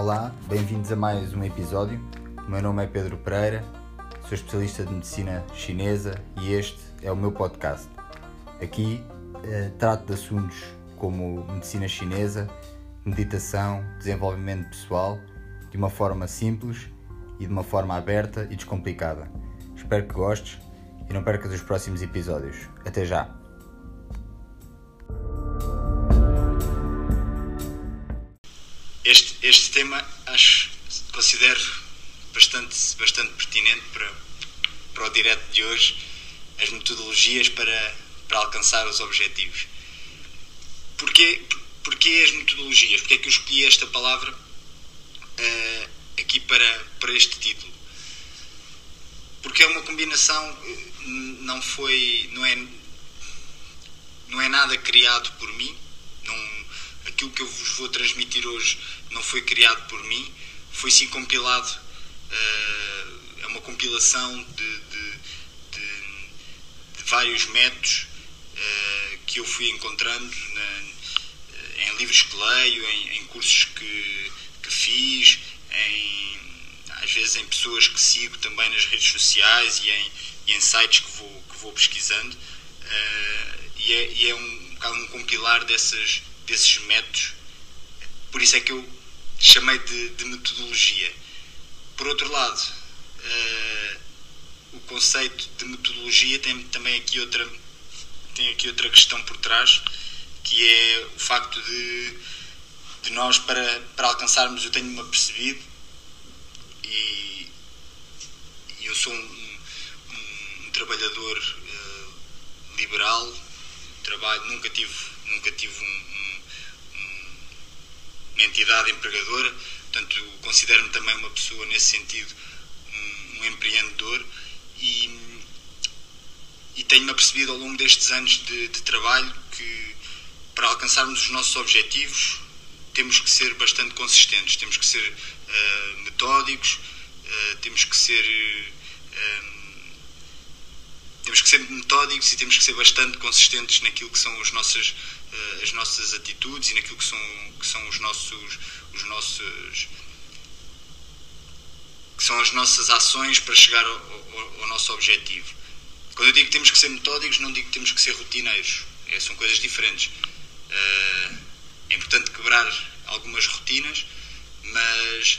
Olá, bem-vindos a mais um episódio. O meu nome é Pedro Pereira, sou especialista de medicina chinesa e este é o meu podcast. Aqui eh, trato de assuntos como medicina chinesa, meditação, desenvolvimento pessoal, de uma forma simples e de uma forma aberta e descomplicada. Espero que gostes e não percas os próximos episódios. Até já! Este, tema acho, considero bastante, bastante pertinente para, para o direto de hoje, as metodologias para, para alcançar os objetivos. Porquê, porquê as metodologias? Porquê é que eu escolhi esta palavra uh, aqui para, para este título? Porque é uma combinação, não foi, não é, não é nada criado por mim, não, aquilo que eu vos vou transmitir hoje não foi criado por mim, foi sim compilado, uh, é uma compilação de, de, de, de vários métodos uh, que eu fui encontrando na, eh, em livros que leio, em, em cursos que, que fiz, em, às vezes em pessoas que sigo também nas redes sociais e em, e em sites que vou, que vou pesquisando. E, é, e é um, um compilar dessas, desses métodos. Por isso é que eu chamei de, de metodologia. Por outro lado, uh, o conceito de metodologia tem também aqui outra, tem aqui outra questão por trás, que é o facto de, de nós, para, para alcançarmos, eu tenho-me apercebido, e, e eu sou um, um, um trabalhador uh, liberal, trabalho, nunca tive, nunca tive um, uma entidade empregadora, portanto, considero-me também uma pessoa, nesse sentido, um, um empreendedor e, e tenho-me apercebido ao longo destes anos de, de trabalho que para alcançarmos os nossos objetivos temos que ser bastante consistentes, temos que ser uh, metódicos, uh, temos que ser uh, temos que ser metódicos e temos que ser bastante consistentes naquilo que são as nossas as nossas atitudes e naquilo que são, que são os nossos os nossos que são as nossas ações para chegar ao, ao, ao nosso objetivo. Quando eu digo que temos que ser metódicos, não digo que temos que ser rotineiros. É, são coisas diferentes. Uh, é importante quebrar algumas rotinas, mas,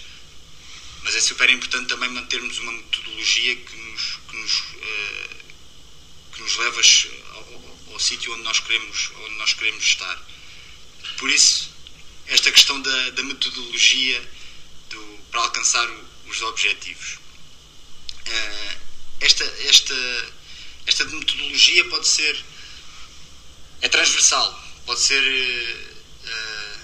mas é super importante também mantermos uma metodologia que nos, que nos, uh, que nos leva ao sítio onde nós queremos, onde nós queremos estar. Por isso, esta questão da, da metodologia do, para alcançar o, os objetivos. Uh, esta, esta, esta metodologia pode ser é transversal, pode ser uh,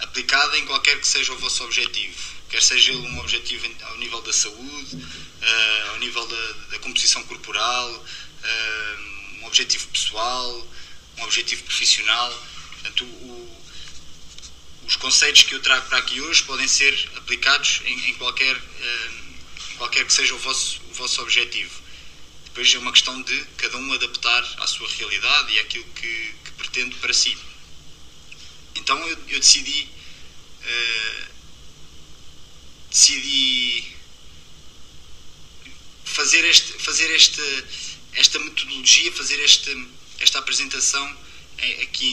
aplicada em qualquer que seja o vosso objetivo, quer seja ele um objetivo ao nível da saúde, uh, ao nível da, da composição corporal, um objetivo pessoal, um objetivo profissional. Portanto, o, os conceitos que eu trago para aqui hoje podem ser aplicados em, em qualquer, qualquer que seja o vosso, o vosso objetivo. Depois é uma questão de cada um adaptar à sua realidade e àquilo que, que pretende para si. Então eu, eu decidi. Uh, decidi fazer, este, fazer este, esta metodologia, fazer este, esta apresentação aqui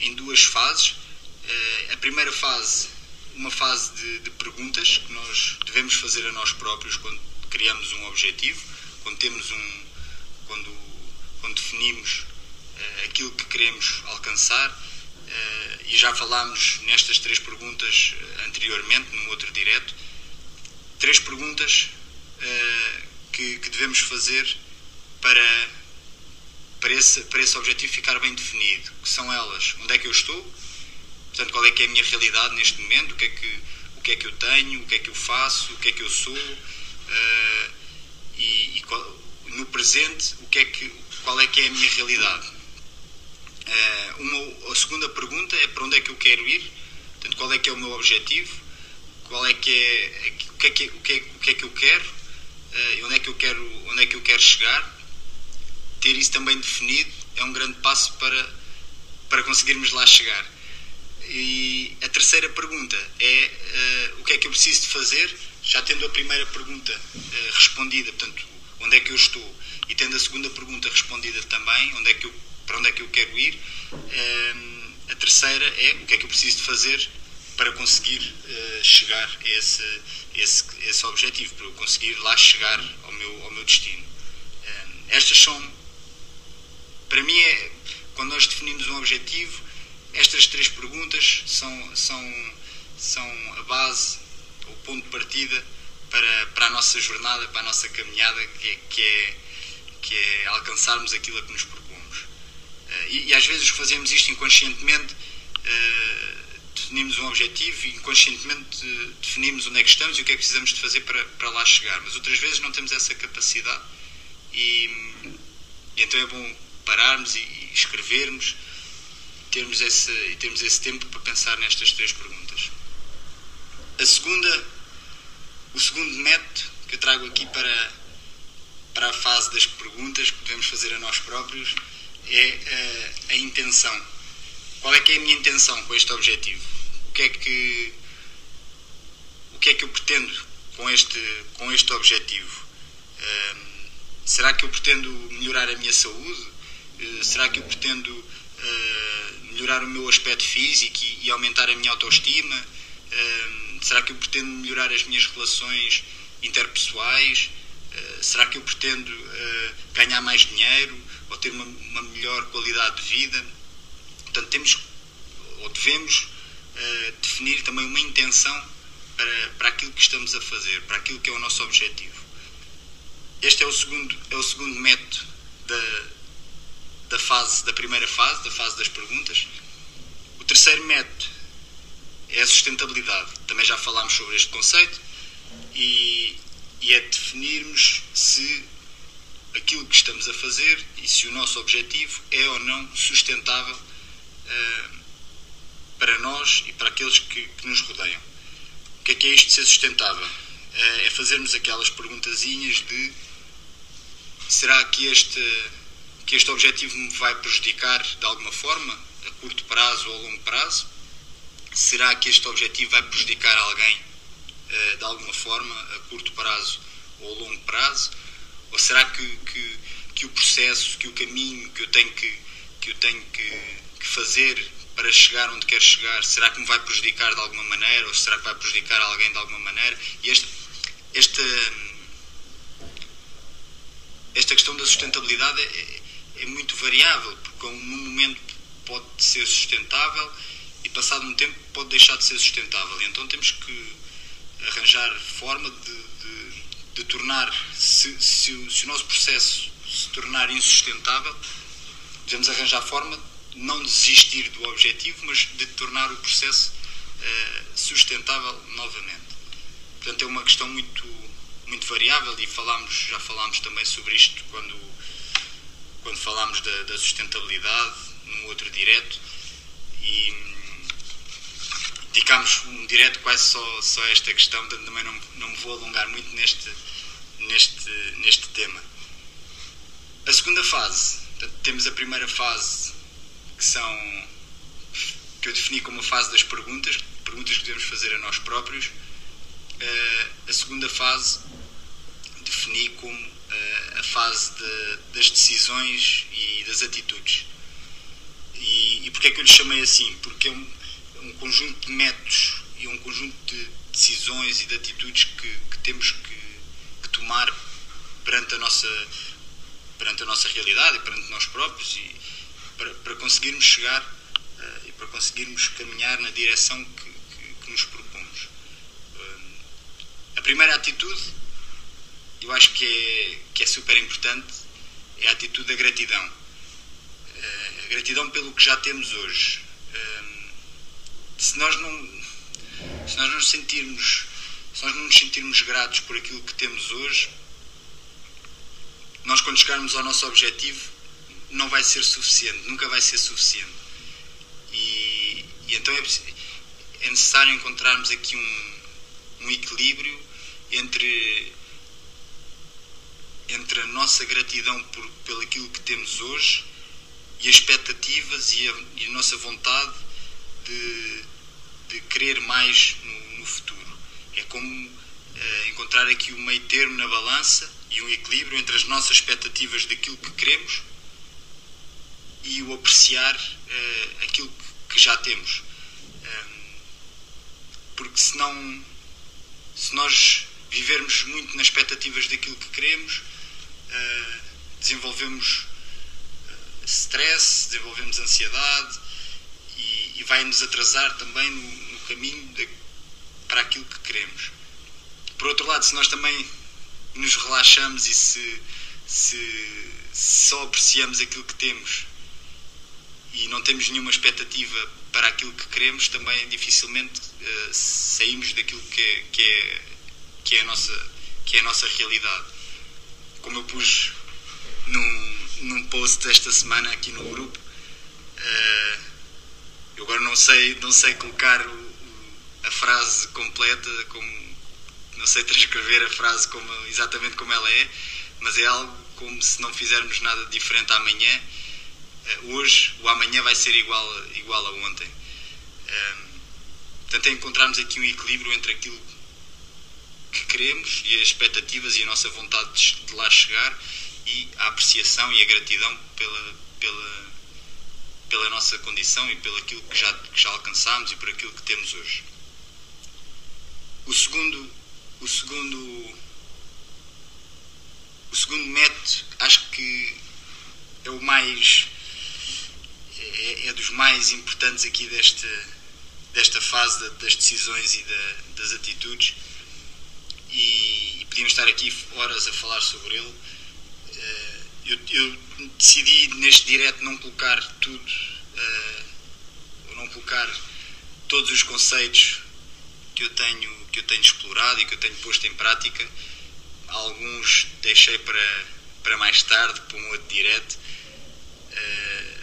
em, em duas fases. Eh, a primeira fase, uma fase de, de, perguntas que nós devemos fazer a nós próprios quando criamos um objetivo, quando temos um, quando, quando definimos uh, aquilo que queremos alcançar. Uh, e já falámos nestas três perguntas anteriormente, num outro direto. Três perguntas que, que devemos fazer para, para, esse, para esse objetivo ficar bem definido, que são elas, onde é que eu estou, portanto, qual é que é a minha realidade neste momento, o que é que, o que, é que eu tenho, o que é que eu faço, o que é que eu sou, uh, e, e qual, no presente, o que é que, qual é que é a minha realidade. Uh, uma, a segunda pergunta é para onde é que eu quero ir, portanto, qual é que é o meu objetivo, qual é que é, o que é que, o que, é, o que, é que eu quero, uh, onde, é que eu quero onde é que eu quero chegar, ter isso também definido é um grande passo para, para conseguirmos lá chegar. E a, terceira pergunta é uh, o que é que eu preciso de fazer, já tendo a primeira pergunta uh, respondida, portanto, onde é que eu estou, e tendo a segunda pergunta respondida também, onde é que eu, para onde é que eu quero ir. Uh, a terceira é o que é que eu preciso de fazer para conseguir chegar a esse, esse, esse objetivo, para eu conseguir lá chegar ao meu, ao meu destino. estas são, para mim, é, quando nós definimos um objetivo, estas três perguntas são, são, são a base, o ponto de partida para, para a nossa jornada, para a nossa caminhada, que é, que é, que é alcançarmos aquilo a que nos propomos. Uh, e, e, às vezes fazemos isto inconscientemente, uh, definimos um objetivo e inconscientemente uh, definimos onde é que estamos e o que é que precisamos de fazer para, para lá chegar. Mas outras vezes não temos essa capacidade e, e então é bom pararmos e, e escrevermos termos esse, e termos esse tempo para pensar nestas três perguntas. A segunda, o segundo método que eu trago aqui para, para a fase das perguntas que devemos fazer a nós próprios é a, a intenção. Qual é que é a minha intenção com este objetivo? O que é que o que é que eu pretendo com este com este objetivo? Uh, será que eu pretendo melhorar a minha saúde? Uh, será que eu pretendo uh, melhorar o meu aspecto físico e, e aumentar a minha autoestima? Uh, será que eu pretendo melhorar as minhas relações interpessoais? Uh, será que eu pretendo ganhar mais dinheiro ou ter uma, uma, melhor qualidade de vida? Portanto, temos ou devemos definir também uma intenção para, para aquilo que estamos a fazer, para aquilo que é o nosso objetivo. Este é o segundo, é o segundo método da, da fase da primeira fase, da fase das perguntas. O terceiro método é a sustentabilidade. Também já falámos sobre este conceito e, e é definirmos se aquilo que estamos a fazer e se o nosso objetivo é ou não sustentável uh, para nós e para aqueles que, que, nos rodeiam. O que é que é isto de ser sustentável? Uh, é fazermos aquelas perguntazinhas de será que este que este objetivo me vai prejudicar de alguma forma, a curto prazo ou a longo prazo? Será que este objetivo vai prejudicar alguém uh, de alguma forma, a curto prazo ou a longo prazo? Ou será que, que, que o processo, que o caminho que eu tenho que, que, eu tenho que, que fazer para chegar onde quero chegar, será que me vai prejudicar de alguma maneira ou será que vai prejudicar alguém de alguma maneira? E este, esta, esta questão da sustentabilidade é, é muito variável, porque num momento pode ser sustentável e passado um tempo pode deixar de ser sustentável. Então temos que arranjar forma de, de, de tornar, se, se, se, o nosso processo se tornar insustentável, devemos arranjar forma de não desistir do objetivo, mas de tornar o processo uh, sustentável novamente. Portanto, é uma questão muito, muito variável e falámos, já falámos também sobre isto quando quando falámos da, da sustentabilidade num outro direto e dedicámos um direto quase só, só a esta questão, portanto também não, não me vou alongar muito neste, neste, neste tema. A segunda fase, portanto, temos a primeira fase que são que eu defini como a fase das perguntas, perguntas que devemos fazer a nós próprios. Uh, a segunda fase defini como a fase de, das decisões e das atitudes. E, e porquê é que eu lhe chamei assim? Porque é um, é um conjunto de métodos e um conjunto de decisões e de atitudes que, que temos que, que, tomar perante a nossa perante a nossa realidade e perante nós próprios e para, para conseguirmos chegar uh, e para conseguirmos caminhar na direção que, que, nos propomos. Uh, a primeira atitude eu acho que é, que é super importante é a atitude da gratidão. Uh, a gratidão pelo que já temos hoje. Uh, se nós não se nós não sentirmos se nós não nos sentirmos gratos por aquilo que temos hoje, nós quando chegarmos ao nosso objetivo não vai ser suficiente, nunca vai ser suficiente. E, e então é, é, necessário encontrarmos aqui um, um equilíbrio entre entre a nossa gratidão por, pelo aquilo que temos hoje e as expectativas e a, e a nossa vontade de, de querer mais no, no futuro. É como uh, encontrar aqui um meio termo na balança e um equilíbrio entre as nossas expectativas daquilo que queremos e o apreciar uh, aquilo que, que, já temos. Um, porque senão, se nós vivermos muito nas expectativas daquilo que queremos, desenvolvemos uh, stress, desenvolvemos ansiedade e, e vai-nos atrasar também no, no caminho de, para aquilo que queremos. Por outro lado, se nós também nos relaxamos e se, se, se só apreciamos aquilo que temos e não temos nenhuma expectativa para aquilo que queremos, também dificilmente uh, saímos daquilo que é, que, é, que, é a nossa, que é a nossa realidade. Como eu pus num, num post desta semana aqui no grupo, uh, eu agora não sei, não sei colocar o, a frase completa, como, não sei transcrever a frase como, exatamente como ela é, mas é algo como se não fizermos nada diferente amanhã. Eh, hoje, o amanhã vai ser igual, igual a ontem. Ehm, portanto, é encontrarmos aqui um equilíbrio entre aquilo que queremos e as expectativas e a nossa vontade de lá chegar e a apreciação e a gratidão pela, pela, pela nossa condição e pelo aquilo que já, que já alcançamos e por aquilo que temos hoje. O segundo, o segundo, o segundo método, acho que é o mais é, é, dos mais importantes aqui desta, desta fase das decisões e da, das atitudes e, e, podíamos estar aqui horas a falar sobre ele. Eu, eu decidi neste direto não colocar tudo, eh, ou não colocar todos os conceitos que eu tenho que eu tenho explorado e que eu tenho posto em prática. Alguns deixei para, para mais tarde, para um outro direto. Uh,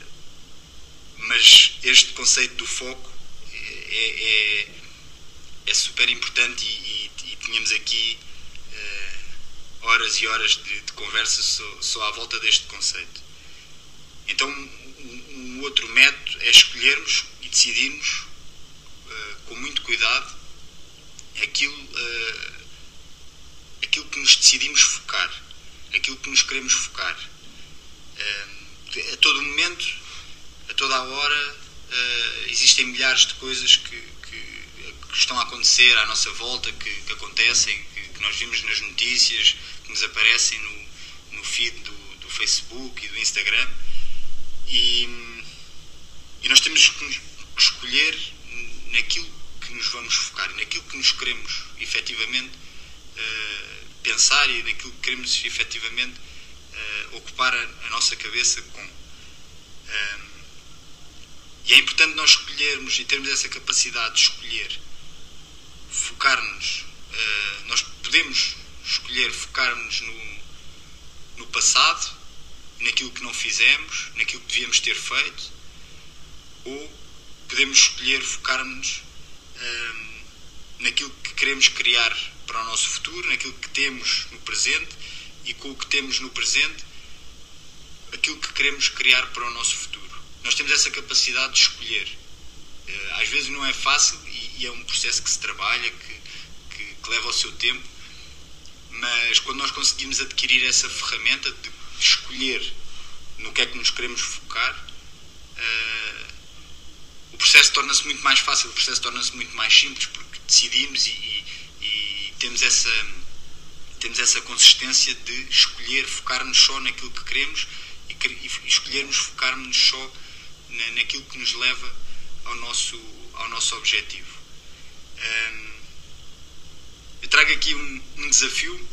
mas este conceito do foco é, é, é super importante e, e, e tínhamos aqui uh, horas e horas de, de conversa só, só, à volta deste conceito. Então, um, um, outro método é escolhermos e decidirmos uh, com muito cuidado aquilo, uh, aquilo que nos decidimos focar, aquilo que nos queremos focar. a todo momento a toda a hora uh, existem milhares de coisas que, que, que, estão a acontecer à nossa volta, que, que acontecem, que, nós vimos nas notícias, que nos aparecem no, no feed do, do Facebook e do Instagram. E, e nós temos que escolher naquilo que nos vamos focar, naquilo que nos queremos efetivamente uh, pensar e naquilo que queremos efetivamente uh, ocupar a, a, nossa cabeça com. Uh, e é importante nós escolhermos e termos essa capacidade de escolher, focar-nos. Uh, nós podemos escolher focar-nos no, no passado, naquilo que não fizemos, naquilo que devíamos ter feito, ou podemos escolher focar-nos uh, naquilo que queremos criar para o nosso futuro, naquilo que temos no presente e com o que temos no presente, aquilo que queremos criar para o nosso futuro nós temos essa capacidade de escolher. Eh, às vezes não é fácil e é um processo que se trabalha, que, que, leva o seu tempo, mas quando nós conseguimos adquirir essa ferramenta de escolher no que é que nos queremos focar, uh, o processo torna-se muito mais fácil, o processo torna-se muito mais simples, porque decidimos e, e, e, temos, essa, temos essa consistência de escolher, focar-nos só naquilo que queremos e, e escolhermos focar-nos só na, naquilo que nos leva ao nosso, ao nosso objetivo. Um, eu trago aqui um, um, desafio,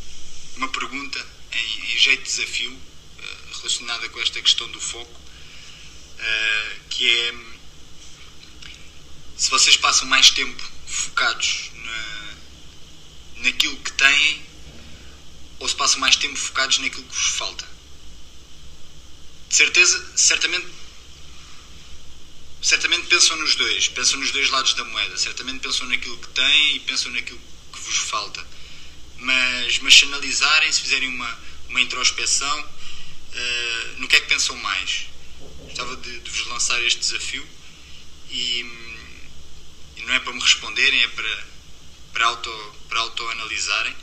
uma pergunta em, em jeito de desafio uh, relacionada com esta questão do foco, uh, que é se vocês passam mais tempo focados na, naquilo que têm ou se passam mais tempo focados naquilo que vos falta. De certeza, certamente certamente pensam nos dois, pensam nos dois lados da moeda, certamente pensam naquilo que têm e pensam naquilo que vos falta. Mas, mas se analisarem, se fizerem uma, uma introspeção, uh, no que é que pensam mais? Gostava de, de vos lançar este desafio e, e, não é para me responderem, é para, para, auto, para autoanalisarem,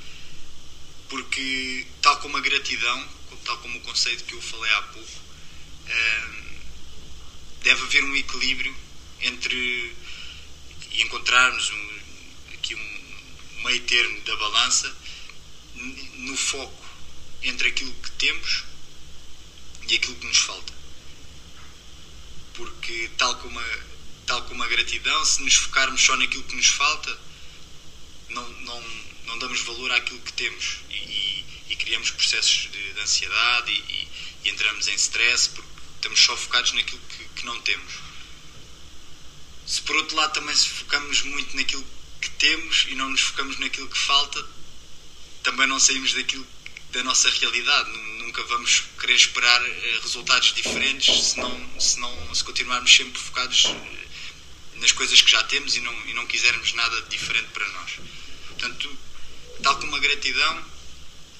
porque, tal como a gratidão, tal como o conceito que eu falei há pouco, ehm, deve haver um equilíbrio entre e encontrarmos um meio termo da balança no foco entre aquilo que temos e aquilo que nos falta. Porque, tal como a, tal como a gratidão, se nos focarmos só naquilo que nos falta, não, não, não damos valor àquilo que temos e, e, e criamos processos de, de ansiedade e, e, entramos em stress porque estamos só focados naquilo que, que não temos. Se por outro lado também se focamos muito naquilo que temos e não nos focamos naquilo que falta, também não saímos daquilo da nossa realidade. Nunca vamos querer esperar eh, resultados diferentes se, não, se, não, se continuarmos sempre focados eh, nas coisas que já temos e não, e não quisermos nada diferente para nós. Portanto, tal como a gratidão,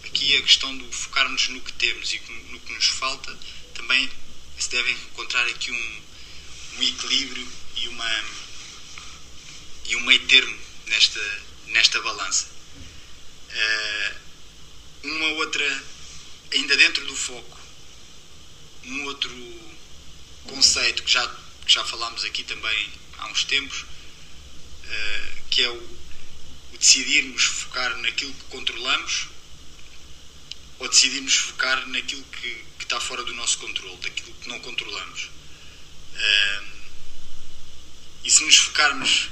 aqui a questão de focarmos no que temos e no que nos falta, também se deve encontrar aqui um, um equilíbrio e, uma, e um meio termo nesta, nesta balança. Uh, uma outra, ainda dentro do foco, um outro conceito que já, que já falámos aqui também há uns tempos, uh, que é o, o decidirmos focar naquilo que controlamos ou decidirmos focar naquilo que, que está fora do nosso controle, daquilo que não controlamos. Uh, e se nos focarmos,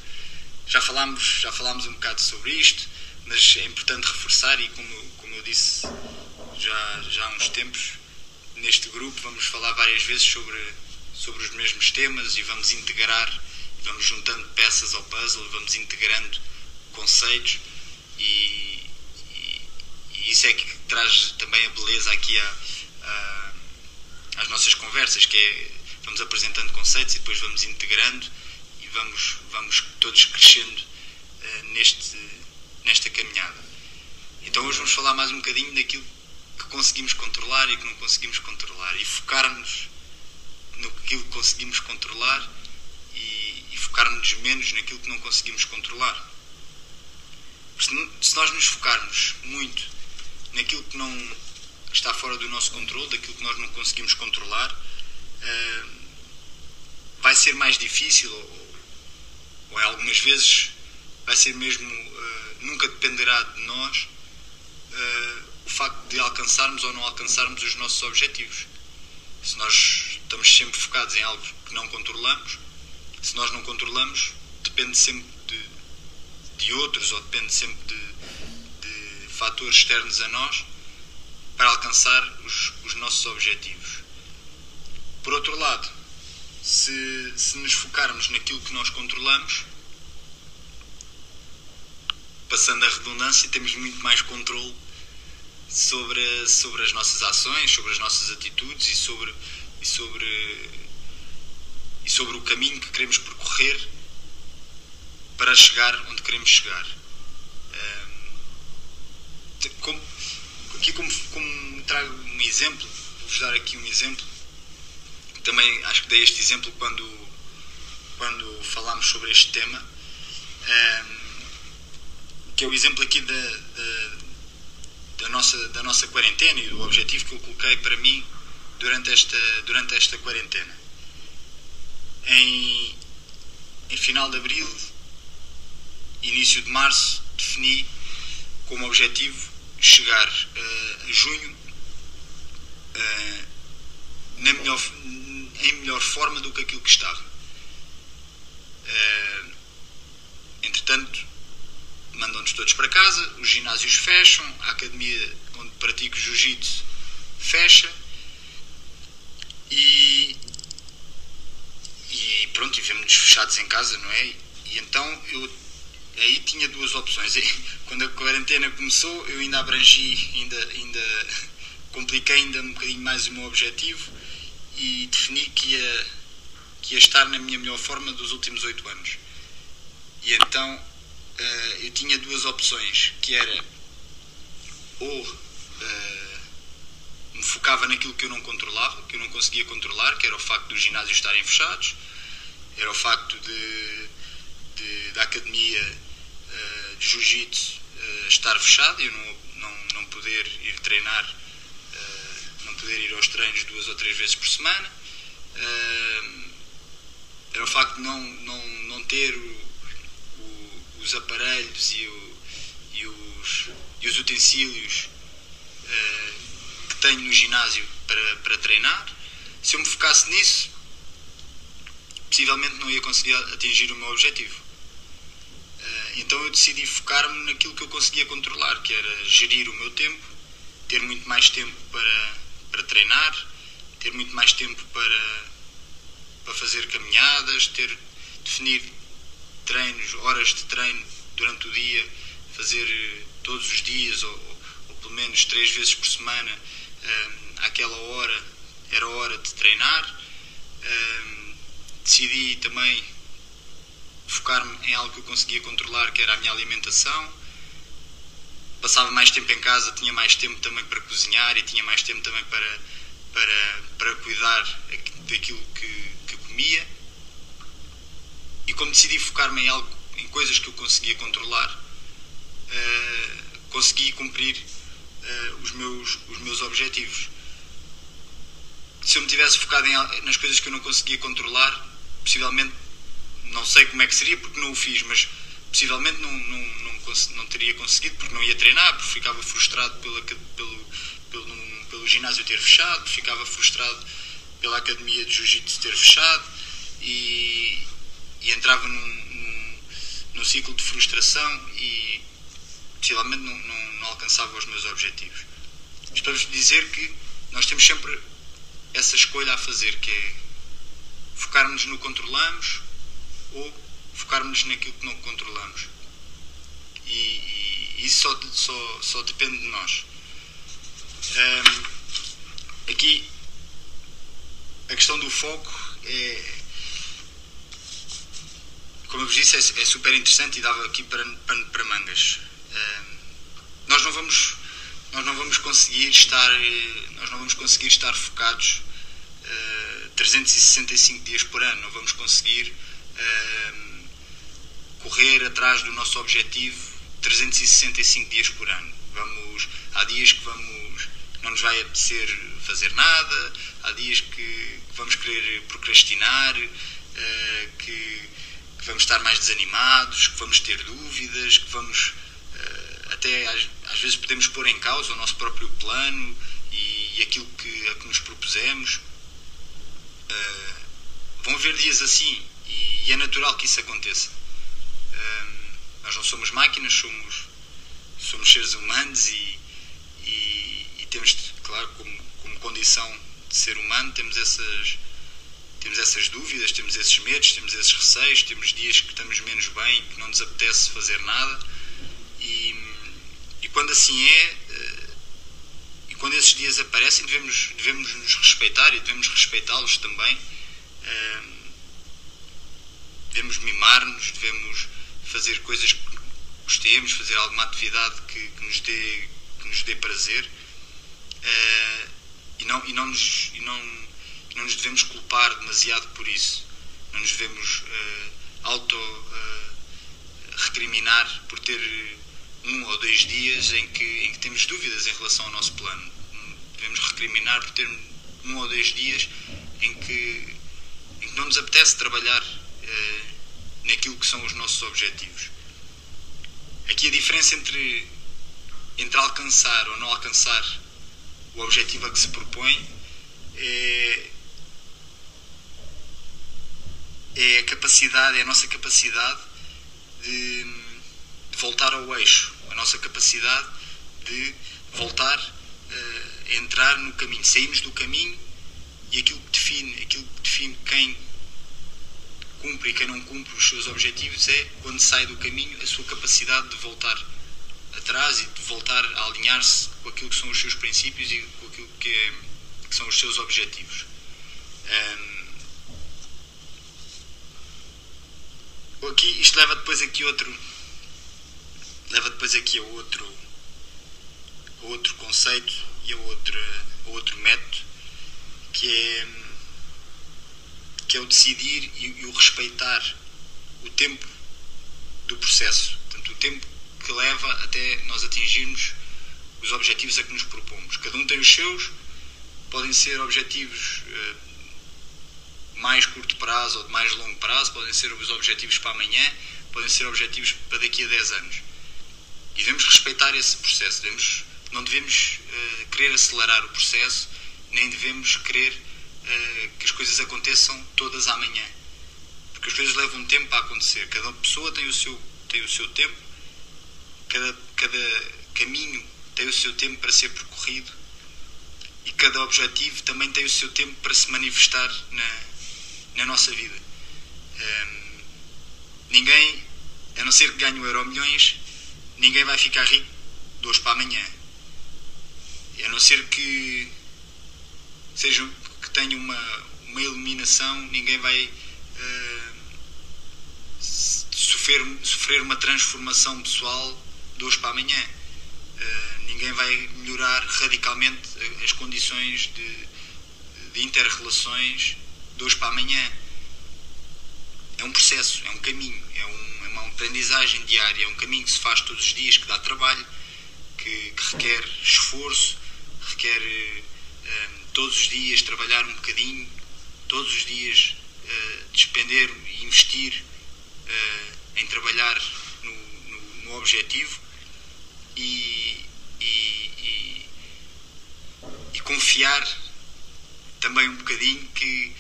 já falámos, já falámos um bocado sobre isto, mas é importante reforçar e como, como eu disse já, já há uns tempos, neste grupo vamos falar várias vezes sobre, sobre os mesmos temas e vamos integrar, vamos juntando peças ao puzzle, vamos integrando conceitos e, e, e isso é que traz também a beleza aqui a, a, às nossas conversas, que é vamos apresentando conceitos e depois vamos integrando vamos, vamos todos crescendo uh, neste, nesta caminhada. Então hoje vamos falar mais um bocadinho daquilo que conseguimos controlar e que não conseguimos controlar e focar-nos no que conseguimos controlar e, e focar-nos menos naquilo que não conseguimos controlar. Se nós nos focarmos muito naquilo que não está fora do nosso controle, daquilo que nós não conseguimos controlar, uh, vai ser mais difícil, ou, ou algumas vezes vai ser mesmo, uh, nunca dependerá de nós uh, o facto de alcançarmos ou não alcançarmos os nossos objetivos. Se nós estamos sempre focados em algo que não controlamos, se nós não controlamos, depende sempre de, de outros ou depende sempre de, de fatores externos a nós para alcançar os, os nossos objetivos. Por outro lado, se, se nos focarmos naquilo que nós controlamos, passando a redundância, temos muito mais controle sobre, sobre as nossas ações, sobre as nossas atitudes e sobre, e sobre, e sobre o caminho que queremos percorrer para chegar onde queremos chegar. Como, aqui, como, como trago um exemplo, vou-vos dar aqui um exemplo também acho que dei este exemplo quando, quando falámos sobre este tema, um, ehm, que é o exemplo aqui da, da, da, nossa, da nossa quarentena e do objetivo que eu coloquei para mim durante esta, durante esta quarentena. Em, em final de abril, início de março, defini como objetivo chegar uh, a junho uh, na melhor, em melhor forma do que aquilo que estava. Uh, entretanto, mandam-nos todos para casa, os ginásios fecham, a academia onde pratico jiu-jitsu fecha e, e pronto, e vemos-nos fechados em casa, não é? E então eu aí tinha duas opções. Quando a quarentena começou, eu ainda abrangi, ainda, ainda compliquei ainda um bocadinho mais o meu objetivo e defini que ia, que ia estar na minha melhor forma dos últimos oito anos. E então uh, eu tinha duas opções, que era ou uh, me focava naquilo que eu não controlava, que eu não conseguia controlar, que era o facto dos ginásios estarem fechados, era o facto de, de, da academia uh, de jiu-jitsu estar fechada e eu não, não, não poder ir treinar, poder ir aos treinos duas ou três vezes por semana. era o facto de não, não, não ter o, o, os aparelhos e, o, e, os, e os utensílios que tenho no ginásio para, para treinar. Se eu me focasse nisso, possivelmente não ia conseguir atingir o meu objetivo. Eh, então eu decidi focar-me naquilo que eu conseguia controlar, que era gerir o meu tempo, ter muito mais tempo para, para treinar, ter muito mais tempo para, para fazer caminhadas, ter definir treinos, horas de treino durante o dia, fazer eh, todos os dias ou, ou pelo menos três vezes por semana, um, eh, àquela hora era hora de treinar. Um, decidi também focar-me em algo que eu conseguia controlar, que era a minha alimentação. Passava mais tempo em casa, tinha mais tempo também para cozinhar e tinha mais tempo também para, para, para cuidar daquilo que, que comia. E como decidi focar-me em algo, em coisas que eu conseguia controlar, uh, consegui cumprir uh, os, meus, os meus objetivos. Se eu me tivesse focado em, nas coisas que eu não conseguia controlar, possivelmente, não sei como é que seria porque não o fiz, mas possivelmente não, não, não, não teria conseguido porque não ia treinar, porque ficava frustrado pela, pelo, pelo, pelo ginásio ter fechado, ficava frustrado pela academia de jiu-jitsu ter fechado e, e entrava num, num, num, ciclo de frustração e possivelmente não, não, não alcançava os meus objetivos. Isto para vos dizer que nós temos sempre essa escolha a fazer, que é focarmos no controlamos ou focarmos naquilo que não controlamos. E, isso só, só, só depende de nós. Um, aqui a questão do foco é como eu vos disse é, é super interessante e dava aqui para, para, para mangas um, nós não vamos nós não vamos conseguir estar nós não vamos conseguir estar focados 365 dias por ano, não vamos conseguir uh, correr atrás do nosso objetivo 365 dias por ano. Vamos, há dias que vamos, não nos vai apetecer fazer nada, há dias que, vamos querer procrastinar, uh, que, que, vamos estar mais desanimados, que vamos ter dúvidas, que vamos uh, até às, às, vezes podemos pôr em causa o nosso próprio plano e, e aquilo que, a que nos propusemos. Uh, vão haver dias assim e, e, é natural que isso aconteça. Nós não somos máquinas, somos, somos seres humanos e, e, e temos, claro, como, como condição de ser humano, temos essas, temos essas dúvidas, temos esses medos, temos esses receios, temos dias que estamos menos bem, que não nos apetece fazer nada. E, e quando assim é, quando esses dias aparecem, devemos, devemos nos respeitar e devemos respeitá-los também. devemos mimar-nos, devemos fazer coisas que gostemos, fazer alguma atividade que, que, nos, dê, que nos dê prazer. Uh, e, não, e, não nos, e, não, não nos devemos culpar demasiado por isso. Não nos devemos uh, auto-recriminar uh, por ter um ou dois dias em que, em que temos dúvidas em relação ao nosso plano. Devemos recriminar por ter um ou dois dias em que, em que não nos apetece trabalhar eh, naquilo que são os nossos objetivos. Aqui a diferença entre, entre alcançar ou não alcançar o objetivo a que se propõe é, é a capacidade, é a nossa capacidade de voltar ao eixo, a nossa capacidade de voltar uh, a entrar no caminho. Saímos do caminho e aquilo que define, aquilo que define quem cumpre e quem não cumpre os seus objetivos é, quando sai do caminho, a sua capacidade de voltar atrás e de voltar a alinhar-se com aquilo que são os seus princípios e com aquilo que, é, que são os seus objetivos. Um, aqui, isto leva depois aqui outro leva depois aqui a outro, a outro conceito e a, outra, a outro método que é, que é o decidir e, e o respeitar o tempo do processo, portanto, o tempo que leva até nós atingirmos os objetivos a que nos propomos. Cada um tem os seus, podem ser objetivos uh, mais curto prazo ou de mais longo prazo, podem ser os objetivos para amanhã, podem ser objetivos para daqui a 10 anos. E devemos respeitar esse processo, devemos, não devemos uh, querer acelerar o processo, nem devemos querer uh, que as coisas aconteçam todas amanhã. Porque as coisas levam tempo a acontecer. Cada pessoa tem o seu, tem o seu tempo, cada, cada caminho tem o seu tempo para ser percorrido e cada objetivo também tem o seu tempo para se manifestar na, na nossa vida. Um, ninguém, a não ser que ganhe o euro milhões, ninguém vai ficar rico de hoje para amanhã. A não ser que seja que tenha uma, uma iluminação, ninguém vai uh, sofrer, sofrer uma transformação pessoal de hoje para amanhã. Uh, ninguém vai melhorar radicalmente as condições de, de interrelações de hoje para amanhã. É um processo, é um caminho, é, um, é uma aprendizagem diária, é um caminho que se faz todos os dias, que dá trabalho, que, que requer esforço, requer uh, todos os dias trabalhar um bocadinho, todos os dias uh, despender e investir uh, em trabalhar no, no, no objetivo e, e, e, e confiar também um bocadinho que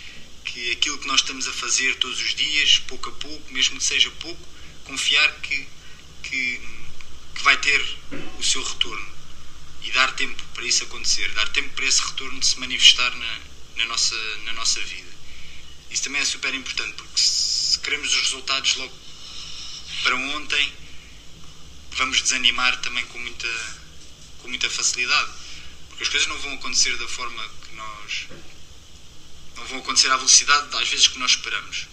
que aquilo que nós estamos a fazer todos os dias, pouco a pouco, mesmo que seja pouco, confiar que, que, que vai ter o seu retorno e dar tempo para isso acontecer, dar tempo para esse retorno se manifestar na, na, nossa, na nossa vida. Isso também é super importante, porque se queremos os resultados logo para ontem, vamos desanimar também com muita, com muita facilidade. Porque as coisas não vão acontecer da forma que nós não vão acontecer à velocidade às vezes que nós esperamos.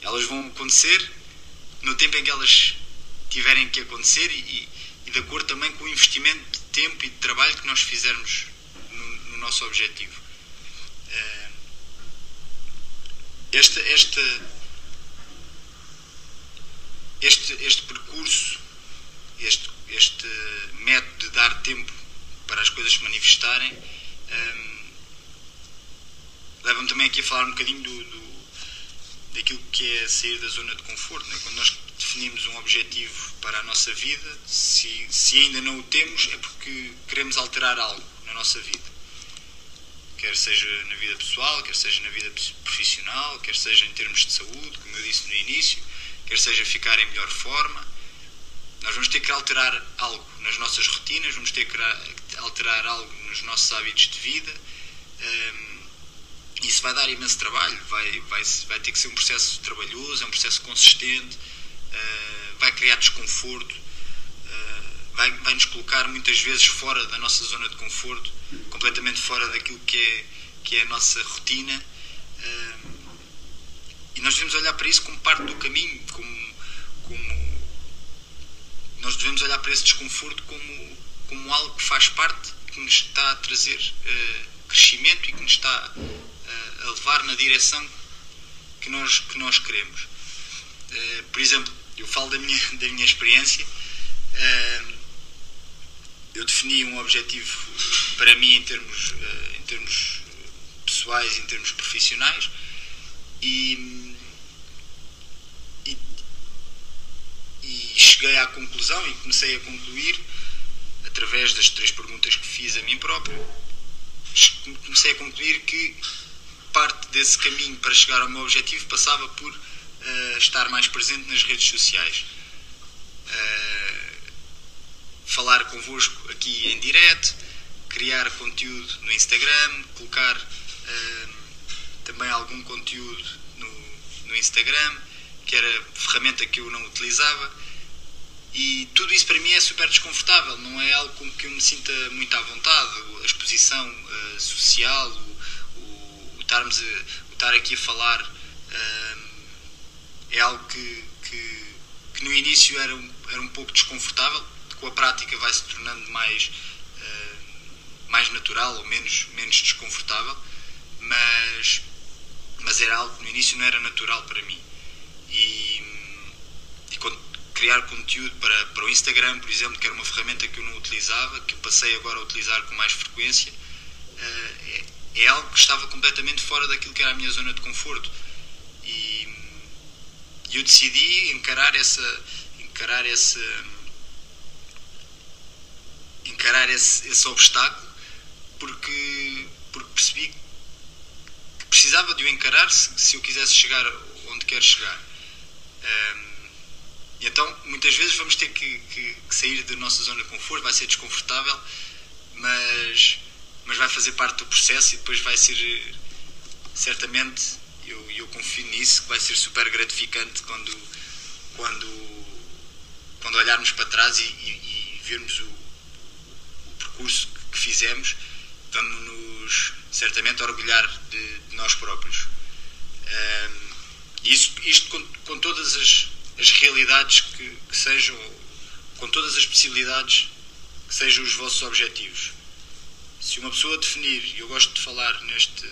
Elas vão acontecer no tempo em que elas tiverem que acontecer e, e de acordo também com o investimento de tempo e de trabalho que nós fizermos no, no nosso objetivo. Eh, este, este, este, este percurso, este, este método de dar tempo para as coisas se manifestarem, um, leva-me também aqui a falar um bocadinho do, do, daquilo que é sair da zona de conforto. Né? Quando nós definimos um objetivo para a nossa vida, se, se ainda não o temos, é porque queremos alterar algo na nossa vida. Quer seja na vida pessoal, quer seja na vida profissional, quer seja em termos de saúde, como eu disse no início, quer seja ficar em melhor forma. Nós vamos ter que alterar algo nas nossas rotinas, vamos ter que alterar algo nos nossos hábitos de vida. Um, isso vai dar imenso trabalho, vai, vai, vai ter que ser um processo trabalhoso, é um processo consistente, uh, vai criar desconforto, uh, vai, vai nos colocar muitas vezes fora da nossa zona de conforto, completamente fora daquilo que é, que é a nossa rotina. Uh, e nós devemos olhar para isso como parte do caminho, como, como nós devemos olhar para esse desconforto como, como algo que faz parte, que nos está a trazer crescimento e que nos está a levar na direção que nós, que nós queremos. Por exemplo, eu falo da minha, da minha experiência. Eu defini um objetivo para mim em termos, uh, em termos pessoais, em termos profissionais e, e, e cheguei à conclusão e comecei a concluir através das três perguntas que fiz a mim próprio comecei a concluir que parte desse caminho para chegar ao meu objetivo passava por uh, estar mais presente nas redes sociais. Uh, falar convosco aqui em direto, criar conteúdo no Instagram, colocar uh, também algum conteúdo no, no Instagram, que era ferramenta que eu não utilizava. E tudo isso para mim é super desconfortável, não é algo com que eu me sinta muito à vontade. A exposição uh, social, estarmos a, o estar aqui a falar é algo que, que, que, no início era um, era um pouco desconfortável, com a prática vai se tornando mais, uh, mais natural ou menos, menos desconfortável, mas, mas era algo que no início não era natural para mim. E, e criar conteúdo para, para o Instagram, por exemplo, que era uma ferramenta que eu não utilizava, que eu passei agora a utilizar com mais frequência, é, é algo que estava completamente fora daquilo que era a minha zona de conforto. E, eu decidi encarar essa encarar esse encarar esse, esse obstáculo porque porque percebi que precisava de o encarar se, se eu quisesse chegar onde quero chegar. Um, então muitas vezes vamos ter que, que, que, sair da nossa zona de conforto vai ser desconfortável mas mas vai fazer parte do processo e depois vai ser certamente eu, eu confio nisso que vai ser super gratificante quando quando quando olharmos para trás e, e, e vermos o, o, percurso que fizemos vamos nos certamente orgulhar de, de nós próprios. Um, isso, isto com, com todas as, as realidades que, que sejam com todas as possibilidades que sejam os vossos objetivos. Se uma pessoa definir, e eu gosto de falar neste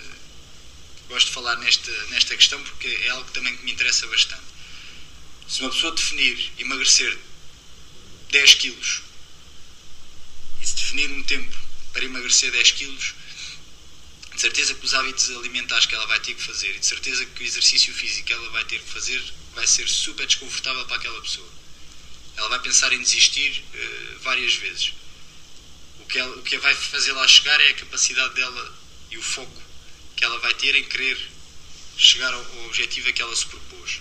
gosto de falar nesta, nesta questão porque é algo também que me interessa bastante. Se uma pessoa definir emagrecer 10 quilos e se definir um tempo para emagrecer 10 quilos, de certeza que os hábitos alimentares que ela vai ter que fazer e de certeza que o exercício físico que ela vai ter que fazer vai ser super desconfortável para aquela pessoa. Ela vai pensar em desistir uh, várias vezes que, ela, o que vai fazer lá chegar é a capacidade dela e o foco que ela vai ter em querer chegar ao, objetivo a que ela se propôs.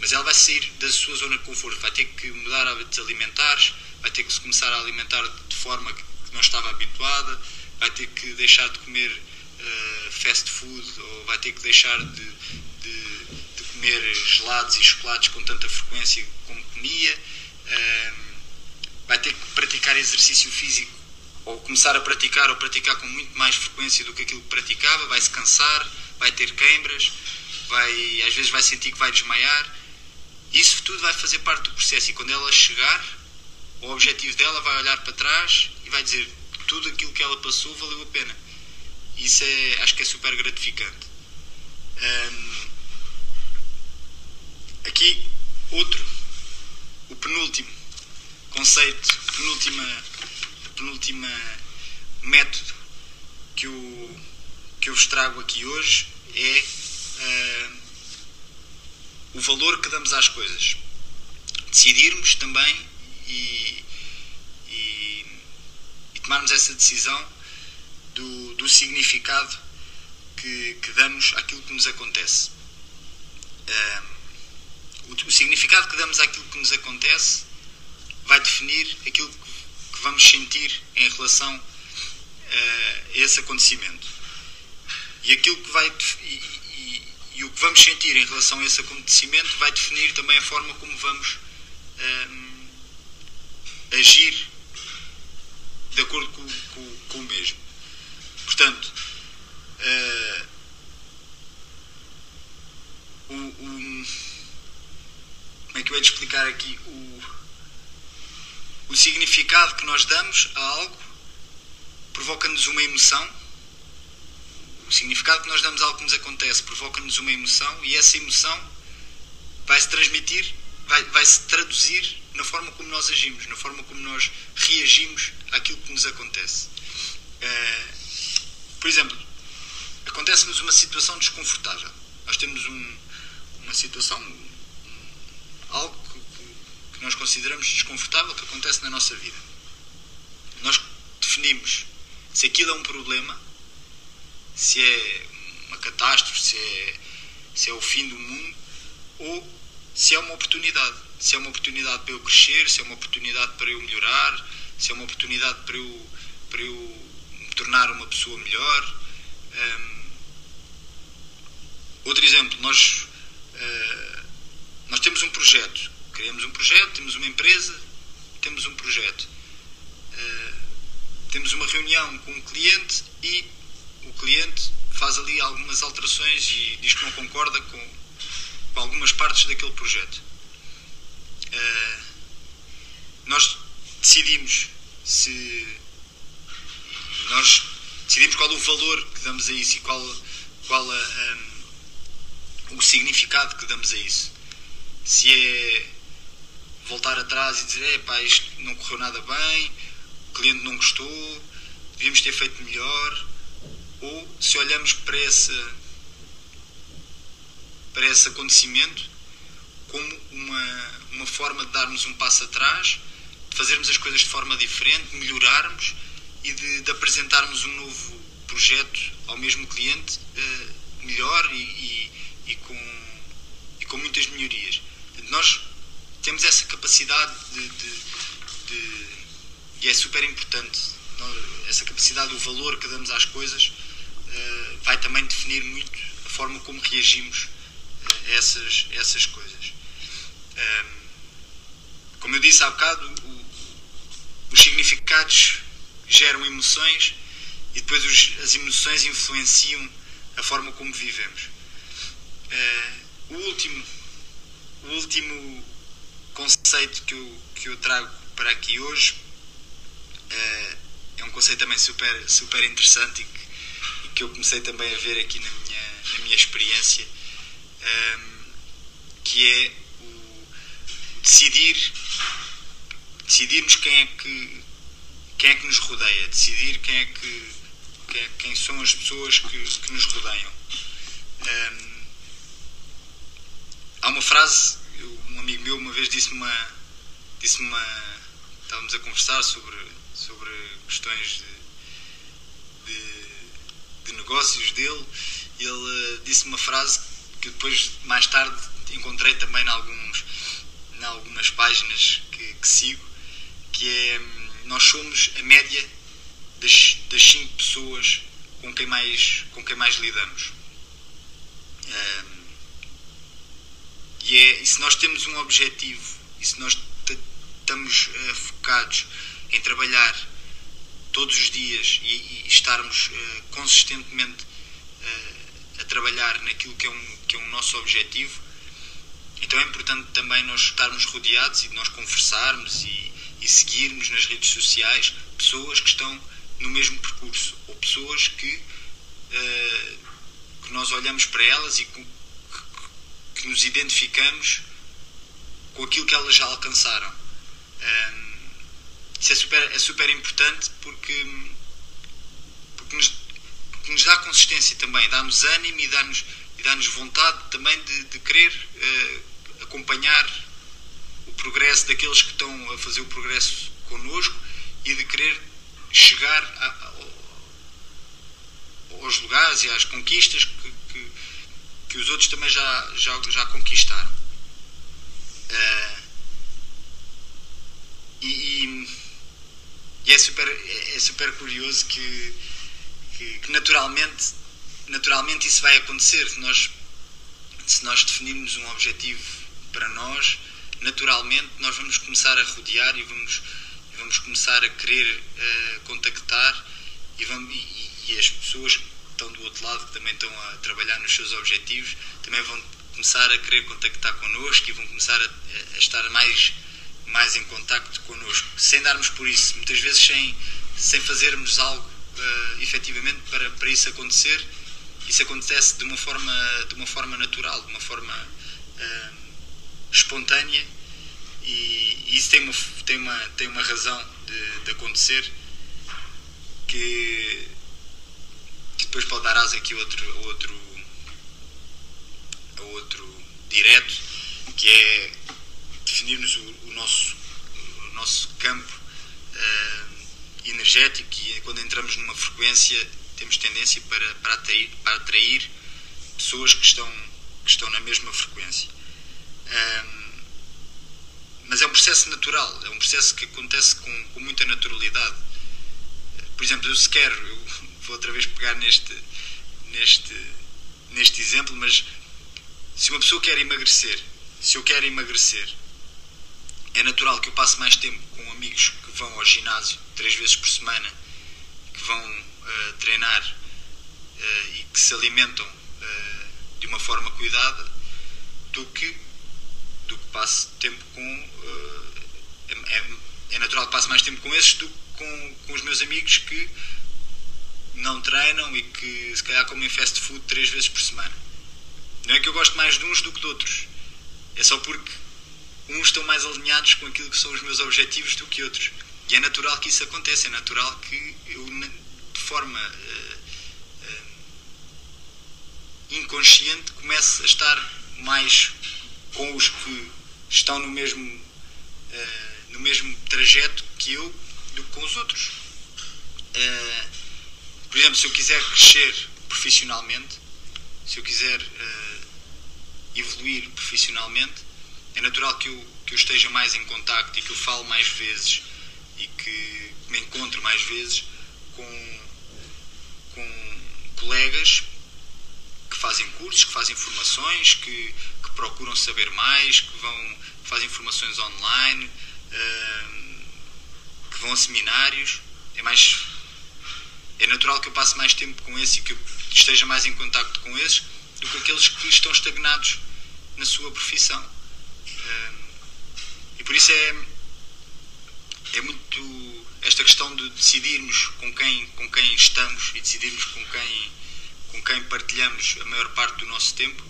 Mas ela vai sair da sua zona de conforto, vai ter que mudar hábitos alimentares, vai ter que se começar a alimentar de forma que não estava habituada, vai ter que deixar de comer uh, fast food ou vai ter que deixar de, de, de, comer gelados e chocolates com tanta frequência como comia. Uh, vai ter que praticar exercício físico ou começar a praticar ou praticar com muito mais frequência do que aquilo que praticava, vai se cansar, vai ter queimbras, vai, às vezes vai sentir que vai desmaiar. Isso tudo vai fazer parte do processo e quando ela chegar, o objetivo dela vai olhar para trás e vai dizer tudo aquilo que ela passou valeu a pena. Isso é, acho que é super gratificante. Um, aqui, outro, o penúltimo conceito, penúltima, penúltima método que eu, que eu vos trago aqui hoje é uh, o valor que damos às coisas. Decidirmos também e, e, e tomarmos essa decisão do, do significado que, que, damos àquilo que nos acontece. Uh, o, o significado que damos àquilo que nos acontece vai definir aquilo que vamos sentir em relação uh, a esse acontecimento. E aquilo que vai e, e, e, o que vamos sentir em relação a esse acontecimento vai definir também a forma como vamos uh, agir de acordo com, com, com, o mesmo. Portanto, uh, o, o, como é que eu de explicar aqui? O, o significado que nós damos a algo provoca-nos uma emoção. O significado que nós damos a algo que nos acontece provoca-nos uma emoção e essa emoção vai se transmitir, vai, vai se traduzir na forma como nós agimos, na forma como nós reagimos àquilo que nos acontece. Uh, por exemplo, acontece-nos uma situação desconfortável. Nós temos um, uma situação, um, algo nós consideramos desconfortável que acontece na nossa vida. Nós definimos se aquilo é um problema, se é uma catástrofe, se é, se é o fim do mundo, ou se é uma oportunidade. Se é uma oportunidade para eu crescer, se é uma oportunidade para eu melhorar, se é uma oportunidade para eu, para eu me tornar uma pessoa melhor. Um, outro exemplo, nós, uh, nós temos um projeto Criamos um projeto, temos uma empresa, temos um projeto. Uh, temos uma reunião com um cliente e o cliente faz ali algumas alterações e diz que não concorda com, com algumas partes daquele projeto. Uh, nós decidimos se nós decidimos qual o valor que damos a isso e qual, qual a, um, o significado que damos a isso. Se é atrás e dizer, pá, isto não correu nada bem, o cliente não gostou, devíamos ter feito melhor, ou se olhamos para esse, para esse acontecimento como uma, uma forma de darmos um passo atrás, de fazermos as coisas de forma diferente, melhorarmos e de, de apresentarmos um novo projeto ao mesmo cliente uh, melhor e, e, e, com, e com muitas melhorias. Nós temos essa capacidade de, de, de e é super importante essa capacidade, o valor que damos às coisas uh, vai também definir muito a forma como reagimos uh, a, essas, essas coisas. Um, como eu disse há bocado, o, os significados geram emoções e depois os, as emoções influenciam a forma como vivemos. Uh, o último, o último conceito que eu, que eu trago para aqui hoje uh, é um conceito também super, super interessante e que, e que, eu comecei também a ver aqui na minha, na minha experiência, ehm, que é o, decidir decidirmos quem é que quem é que nos rodeia, decidir quem é que quem, é, quem são as pessoas que, que nos rodeiam. Um, há uma frase, um amigo meu uma vez disse-me uma, disse uma. Estávamos a conversar sobre, sobre questões de, de, de negócios dele e ele disse uma frase que depois, mais tarde, encontrei também em, alguns, em algumas páginas que, que sigo, que é nós somos a média das, das cinco pessoas com quem mais, com quem mais lidamos. Um, e, é, e se nós temos um objetivo e se nós estamos uh, focados em trabalhar todos os dias e, e estarmos uh, consistentemente uh, a trabalhar naquilo que é, um, que é um nosso objetivo, então é importante também nós estarmos rodeados e nós conversarmos e, e seguirmos nas redes sociais pessoas que estão no mesmo percurso ou pessoas que, uh, que nós olhamos para elas e que, nos identificamos com aquilo que elas já alcançaram. Um, isso é super, é super importante porque, porque, nos, porque nos dá consistência também, dá-nos ânimo e dá-nos dá vontade também de, de querer uh, acompanhar o progresso daqueles que estão a fazer o progresso connosco e de querer chegar a, a, aos lugares e às conquistas que, que, os outros também já, já, já conquistaram. Uh, e, e, e, é, super, é super curioso que, que, que, naturalmente, naturalmente isso vai acontecer. Se nós, se nós definirmos um objetivo para nós, naturalmente nós vamos começar a rodear e vamos vamos começar a querer uh, contactar e, vamos, e, e, as pessoas estão do outro lado, que também estão a trabalhar nos seus objetivos, também vão começar a querer contactar connosco e vão começar a, a estar mais, mais em contacto connosco, sem darmos por isso, muitas vezes sem, sem fazermos algo uh, efetivamente para, para isso acontecer. Isso acontece de uma forma, de uma forma natural, de uma forma uh, espontânea e, isso tem uma, tem uma, tem uma razão de, de acontecer que, depois pode dar asa aqui outro, outro, outro direto, que é definirmos o, o nosso, o nosso campo uh, energético e quando entramos numa frequência temos tendência para, para, atrair, para atrair pessoas que estão, que estão na mesma frequência. Um, mas é um processo natural, é um processo que acontece com, com muita naturalidade. Por exemplo, eu se quero, eu vou outra vez pegar neste, neste, neste exemplo, mas se uma pessoa quer emagrecer, se eu quero emagrecer, é natural que eu passe mais tempo com amigos que vão ao ginásio três vezes por semana, que vão uh, treinar uh, e que se alimentam uh, de uma forma cuidada, do que do que passe tempo com. Uh, é, é, natural que passe mais tempo com esses do que com, com os meus amigos que não treinam e que se calhar comem fast food três vezes por semana. Não é que eu gosto mais de uns do que de outros. É só porque uns estão mais alinhados com aquilo que são os meus objetivos do que outros. E é natural que isso aconteça, é natural que eu, de forma uh, uh, inconsciente, comece a estar mais com os que estão no mesmo, uh, no mesmo trajeto que eu do que com os outros. Por exemplo, se eu quiser crescer profissionalmente, se eu quiser evoluir profissionalmente, é natural que eu, que eu esteja mais em contacto e que eu falo mais vezes e que me encontro mais vezes com, com colegas que fazem cursos, que fazem formações, que, que procuram saber mais, que vão que fazem formações online, uh, que vão a seminários. É mais é natural que eu passe mais tempo com esses e que eu esteja mais em contacto com esses do que aqueles que estão estagnados na sua profissão. E por isso é, é muito esta questão de decidirmos com quem, com quem estamos e decidirmos com quem, com quem partilhamos a maior parte do nosso tempo.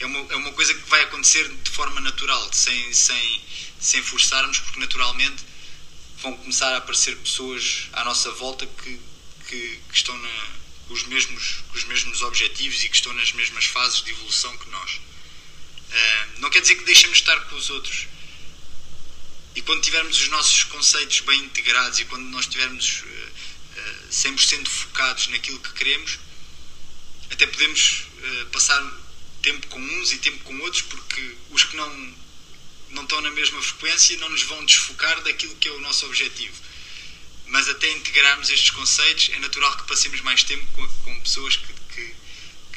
É uma, é uma coisa que vai acontecer de forma natural, sem, sem, sem forçarmos, porque naturalmente vão começar a aparecer pessoas à nossa volta que, que, que estão na, com, os mesmos, com os mesmos objetivos e que estão nas mesmas fases de evolução que nós. Eh, não quer dizer que deixemos de estar com os outros. E quando tivermos os nossos conceitos bem integrados e quando nós estivermos uh, uh, 100% focados naquilo que queremos, até podemos uh, passar tempo com uns e tempo com outros, porque os que não, não estão na mesma frequência não nos vão desfocar daquilo que é o nosso objetivo. Mas até integrarmos estes conceitos, é natural que passemos mais tempo com, com pessoas que, que,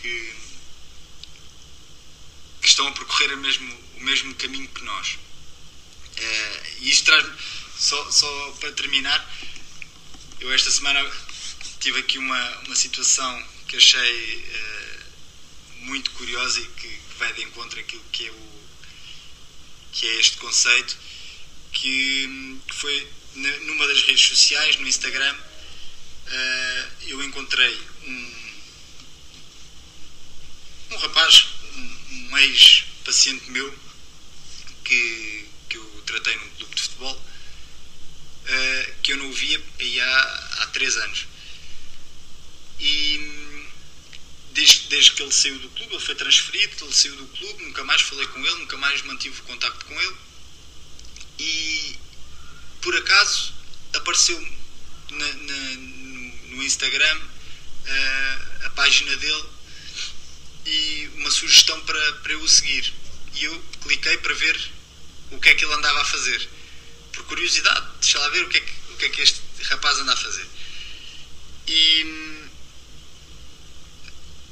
que que estão a percorrer mesmo, o mesmo caminho que nós. Uh, e isto traz-me, só, só para terminar, eu esta semana tive aqui uma, uma situação que achei uh, muito curiosa e que, que, vai de encontro àquilo que é, o, que é este conceito, que, que foi numa das redes sociais, no Instagram, uh, eu encontrei um, um rapaz um ex-paciente meu que, que eu tratei num clube de futebol uh, que eu não via há, há três anos. E desde, desde que ele saiu do clube, ele foi transferido, ele saiu do clube, nunca mais falei com ele, nunca mais mantive contacto com ele. E por acaso apareceu na, na, no, no, Instagram uh, a página dele e uma sugestão para, para eu o seguir. E eu cliquei para ver o que é que ele andava a fazer. Por curiosidade, deixa lá ver o que é que, o que, é que este rapaz anda a fazer. E,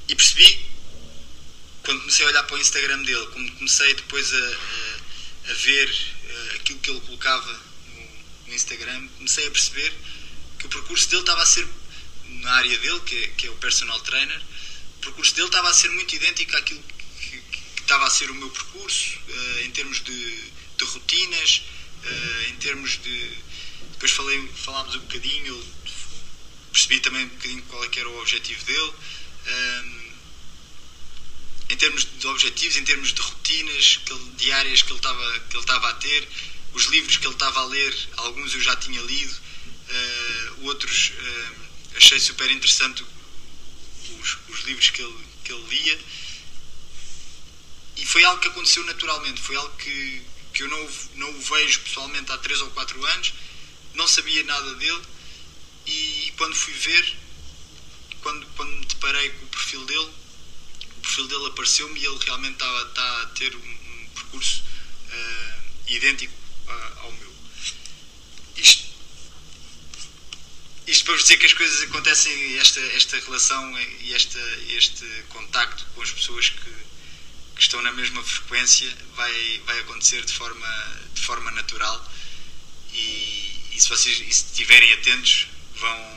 e percebi, quando comecei a olhar para o Instagram dele, quando comecei depois a, a, a ver uh, aquilo que ele colocava no, no, Instagram, comecei a perceber que o percurso dele estava a ser, na área dele, que é, que é o personal trainer, percurso dele estava a ser muito idêntico àquilo que, que, que estava a ser o meu percurso, uh, em termos de, de rotinas, uh, em termos de. Depois falei, falámos um bocadinho, percebi também um bocadinho qual é que era o objetivo dele. Um, em termos de objetivos, em termos de rotinas que ele, diárias que ele, estava, que ele estava a ter, os livros que ele estava a ler, alguns eu já tinha lido, uh, outros uh, achei super interessante os, os livros que ele, que ele lia. E foi algo que aconteceu naturalmente, foi algo que, que eu não, não o vejo pessoalmente há 3 ou 4 anos, não sabia nada dele e quando fui ver, quando, quando me deparei com o perfil dele, o perfil dele apareceu-me e ele realmente está, a ter um, um percurso uh, idêntico uh, ao meu. Isto isto para vos dizer que as coisas acontecem, esta, esta relação e esta, este contacto com as pessoas que, que estão na mesma frequência vai, vai acontecer de forma, de forma natural e, e se vocês e se estiverem atentos vão,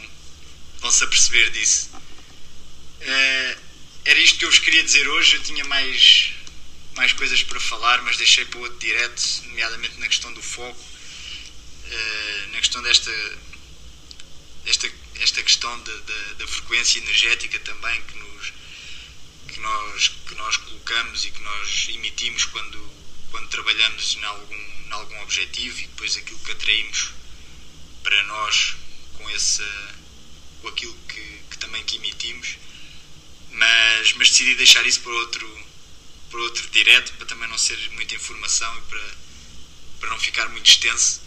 vão se aperceber disso. Uh, era isto que eu vos queria dizer hoje, eu tinha mais, mais coisas para falar, mas deixei para outro direto, nomeadamente na questão do foco, uh, na questão desta esta, esta questão da, da, da frequência energética também que nos, que nós, que nós colocamos e que nós emitimos quando, quando trabalhamos em algum, em algum objetivo e depois aquilo que atraímos para nós com, esse, com aquilo que, que também que emitimos. Mas, mas decidi deixar isso para outro, para outro direto, para também não ser muita informação e para, para não ficar muito extenso.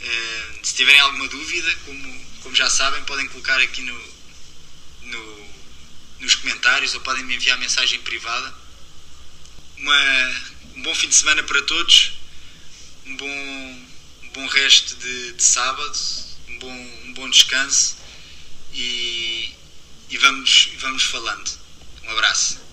Uh, se tiverem alguma dúvida, como, como já sabem, podem colocar aqui no, no, nos comentários ou podem me enviar mensagem privada. Uma, um bom fim de semana para todos, um bom, um bom resto de, de sábado, um bom, um bom descanso e, e vamos, vamos falando. Um abraço.